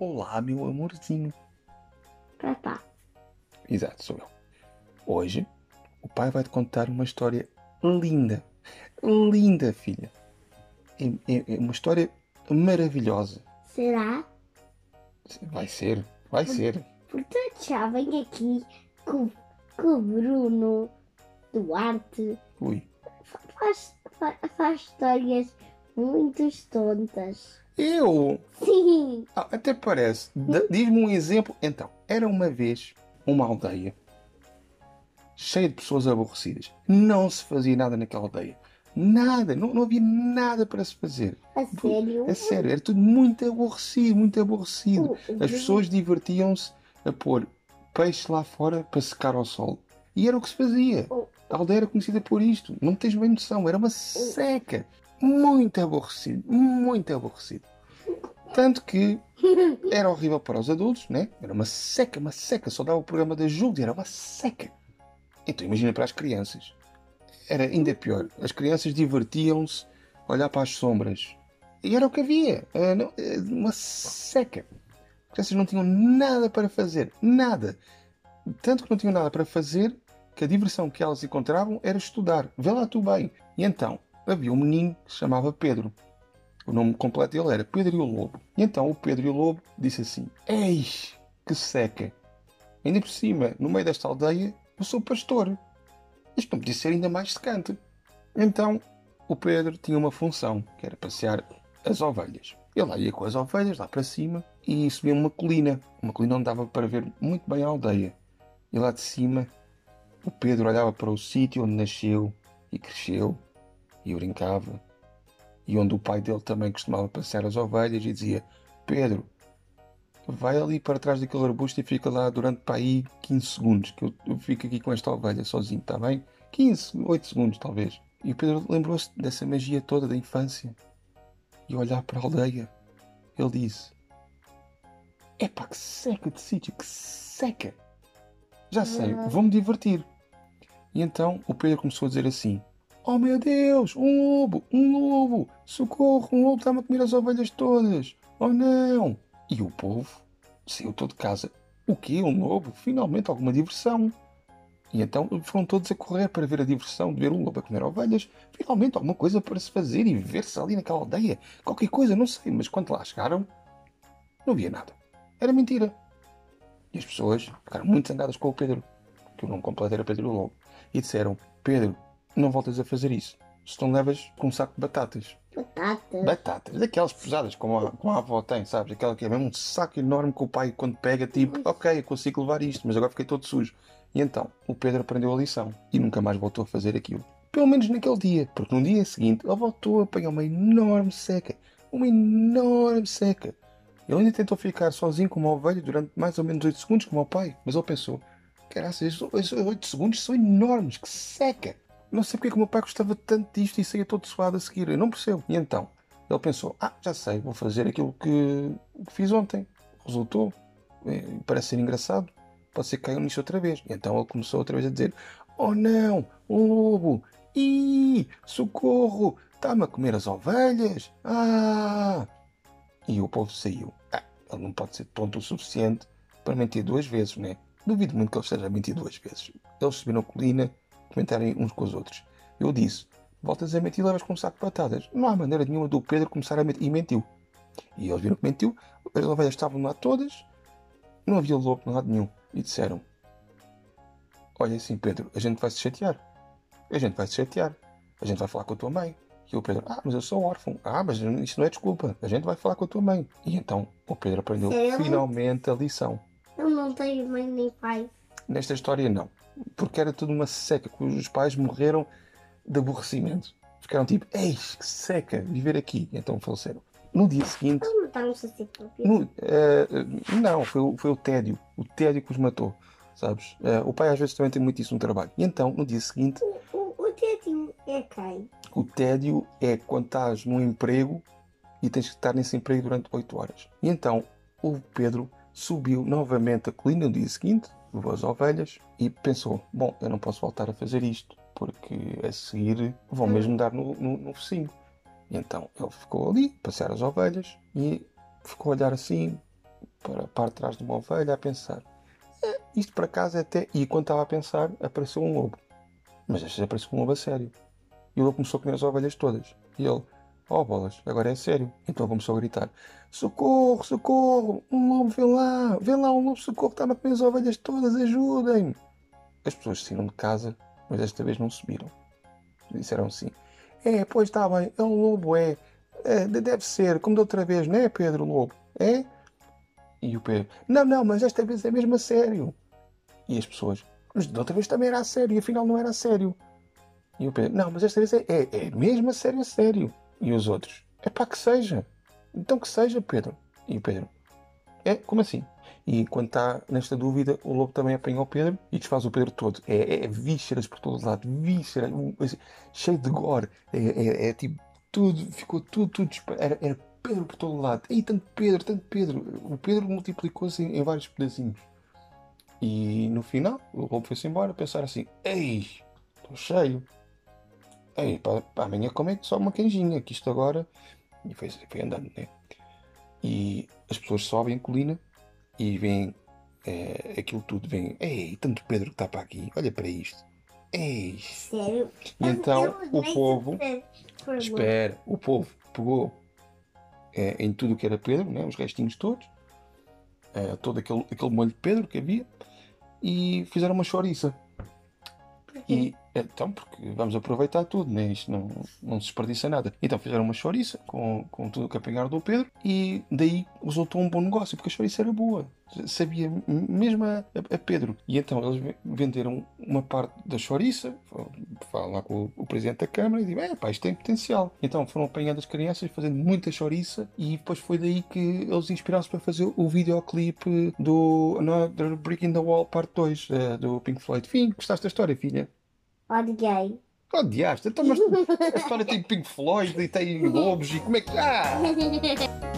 Olá, meu amorzinho. Papá. Exato, sou eu. Hoje, o pai vai te contar uma história linda. Linda, filha. É, é- é uma história maravilhosa. Será? Vai ser, vai ser. Portanto, já vem aqui com, com o Bruno Duarte. Ui. Fa- Faz, fa- faz histórias muito tontas. Eu? Sim. Ah, até parece. Diz-me um exemplo. Então, era uma vez uma aldeia cheia de pessoas aborrecidas. Não se fazia nada naquela aldeia. Nada. Não, não havia nada para se fazer. A sério? É sério, era tudo muito aborrecido, muito aborrecido. O- o As Bruno- pessoas divertiam-se a pôr peixe lá fora para secar ao sol. E era o que se fazia. A aldeia era conhecida por isto. Não tens bem noção. Era uma seca. Muito aborrecido. Muito aborrecido. Tanto que era horrível para os adultos, né? Era uma seca, uma seca. Só dava o programa da Júlia, era uma seca. Então imagina para as crianças. Era ainda pior. As crianças divertiam-se a olhar para as sombras. E era o que havia. Eh, Uma seca. As crianças não tinham nada para fazer. Nada. Tanto que não tinham nada para fazer que a diversão que elas encontravam era estudar. Vê lá tu bem. E então havia um menino que se chamava Pedro. O nome completo dele era Pedro e o Lobo. E então o Pedro e o Lobo disse assim: Eis, que seca! Ainda por cima, no meio desta aldeia, eu sou pastor. Isto não podia ser ainda mais secante. Então o Pedro tinha uma função, que era passear as ovelhas. Ele lá ia com as ovelhas lá para cima e subia uma colina. Uma colina onde dava para ver muito bem a aldeia. E lá de cima, o Pedro olhava para o sítio onde nasceu e cresceu e brincava e onde o pai dele também costumava passear as ovelhas e dizia: Pedro, vai ali para trás daquele arbusto e fica lá durante para aí 15 segundos, que eu, eu fico aqui com esta ovelha sozinho, está bem? 15, 8 segundos talvez. E o Pedro lembrou-se dessa magia toda da infância e olhar para a aldeia, ele disse: Epá, que seca de sítio, que seca! Já sei, vou-me divertir. E então o Pedro começou a dizer assim: Oh meu Deus, um lobo, um lobo, socorro, um lobo está-me a comer as ovelhas todas. Oh não! E o povo saiu todo de casa. O quê? Um lobo? Finalmente alguma diversão. E então foram todos a correr para ver a diversão de ver um lobo a comer ovelhas. Finalmente alguma coisa para se fazer e ver-se ali naquela aldeia. Qualquer coisa, não sei, mas quando lá chegaram, não havia nada. Era mentira. E as pessoas ficaram muito zangadas com o Pedro, que o nome completo era Pedro Lobo, e disseram: Pedro, não voltas a fazer isso. Se não levas com um saco de batatas. Batata. Batatas, daquelas pesadas como a, como a avó tem, sabes? Aquela que é mesmo um saco enorme que o pai, quando pega, tipo, ok, eu consigo levar isto, mas agora fiquei todo sujo. E então, o Pedro aprendeu a lição e nunca mais voltou a fazer aquilo. Pelo menos naquele dia, porque no dia seguinte ele voltou a apanhar uma enorme seca. Uma enorme seca. Ele ainda tentou ficar sozinho com uma ovelha durante mais ou menos 8 segundos, como o pai, mas ele pensou: caraca, esses 8 segundos são enormes, que seca! Não sei porque é que o meu pai gostava tanto disto e saía todo suado a seguir, eu não percebo. E então, ele pensou: ah, já sei, vou fazer aquilo que, que fiz ontem. Resultou, É, parece ser engraçado, pode ser que caiam nisso outra vez. E então ele começou outra vez a dizer: oh não, um lobo, ih, socorro, está-me a comer as ovelhas, ah! E o povo saiu. Ah, ele não pode ser tonto o suficiente para mentir duas vezes, né? Duvido muito que ele esteja a mentir duas vezes. Eles subiram a colina, comentarem uns com os outros. Eu disse: voltas a mentir, levas com um saco de batatas. Não há maneira nenhuma do Pedro começar a mentir. E mentiu. E eles viram que mentiu, as ovelhas estavam lá todas, não havia lobo em lado nenhum. E disseram: Olha assim, Pedro, a gente vai se chatear. A gente vai se chatear. A gente vai falar com a tua mãe. E o Pedro, ah, mas eu sou órfão. Ah, mas isso não é desculpa. A gente vai falar com a tua mãe. E então o Pedro aprendeu finalmente a lição. Eu não tenho mãe nem pai. Nesta história, não. Porque era tudo uma seca, cujos pais morreram de aborrecimento. Ficaram tipo, eis, que seca, viver aqui. Então faleceram. No dia seguinte, Eles mataram-se assim no, eh, não, foi, o- foi o tédio. O tédio que os matou, sabes? Eh, o pai às vezes também tem muito isso no trabalho. E então, no dia seguinte, O, o, o tédio é quem? o tédio é quando estás num emprego e tens que estar nesse emprego durante 8 horas. E então, o Pedro subiu novamente a colina no dia seguinte, levou as ovelhas e pensou: bom, eu não posso voltar a fazer isto, porque a seguir vão mesmo dar no, no, no focinho. E então ele ficou ali, passear as ovelhas e ficou a olhar assim para a parte de trás de uma ovelha a pensar. "Eh, isto para casa é até. E quando estava a pensar, apareceu um lobo. Mas esta apareceu um lobo a sério. E o lobo começou a comer as ovelhas todas. E ele, oh bolas, agora é sério. Então começou a gritar: Socorro, socorro! Um lobo, vê lá! Vê lá, um lobo, socorro! Está-me a comer as ovelhas todas, ajudem-me! As pessoas saíram de casa, mas desta vez não subiram. Disseram assim: É, pois está bem, é um lobo, é. É, de- deve ser, como da outra vez, não é, Pedro Lobo? É? E o Pedro: Não, não, mas desta vez é mesmo a sério. E as pessoas: Mas da outra vez também era a sério, e afinal não era a sério. E o Pedro: Não, mas desta vez é, é, é mesmo a sério, a sério. E os outros: É pá, que seja. Então que seja, Pedro. E o Pedro: É, como assim? E quando está nesta dúvida, o lobo também apanha o Pedro e desfaz o Pedro todo. É, é vísceras por todo lado, vísceras, assim, cheio de gore. É, é- é tipo, tudo, ficou tudo, tudo. Era, era Pedro por todo lado. E tanto Pedro, tanto Pedro. O Pedro multiplicou-se em, em vários pedacinhos. E no final, o lobo foi-se embora a pensar assim: Ei, estou cheio. Ei, para, para amanhã como é que só uma canjinha? Que isto agora. E foi, foi andando, né? E as pessoas sobem a colina e veem eh, aquilo tudo. Veem, ei, tanto Pedro que está para aqui, olha para isto. Ei. Sério? E então o povo. Espera, o povo pegou eh, em tudo o que era Pedro, né, os restinhos todos, eh, todo aquele, aquele molho de Pedro que havia, e fizeram uma chouriça. E então, porque vamos aproveitar tudo, né? isto não, não se desperdiça nada. Então fizeram uma chouriça com, com tudo o que apanharam do Pedro e daí resultou um bom negócio, porque a chouriça era boa, sabia mesmo a, a Pedro. E então eles ve- venderam uma parte da chouriça, falam lá com o, o presidente da Câmara e dizem: é pá, isto tem potencial. Então foram apanhando as crianças, fazendo muita chouriça e depois foi daí que eles inspiraram-se para fazer o videoclipe do Another Brick in the Wall Parte 2 eh, do Pink Floyd. Fim, gostaste da história, filha? Odiei. Odiaste? Então, mas a história tem Pink Floyd e tem lobos e como é que. Ah!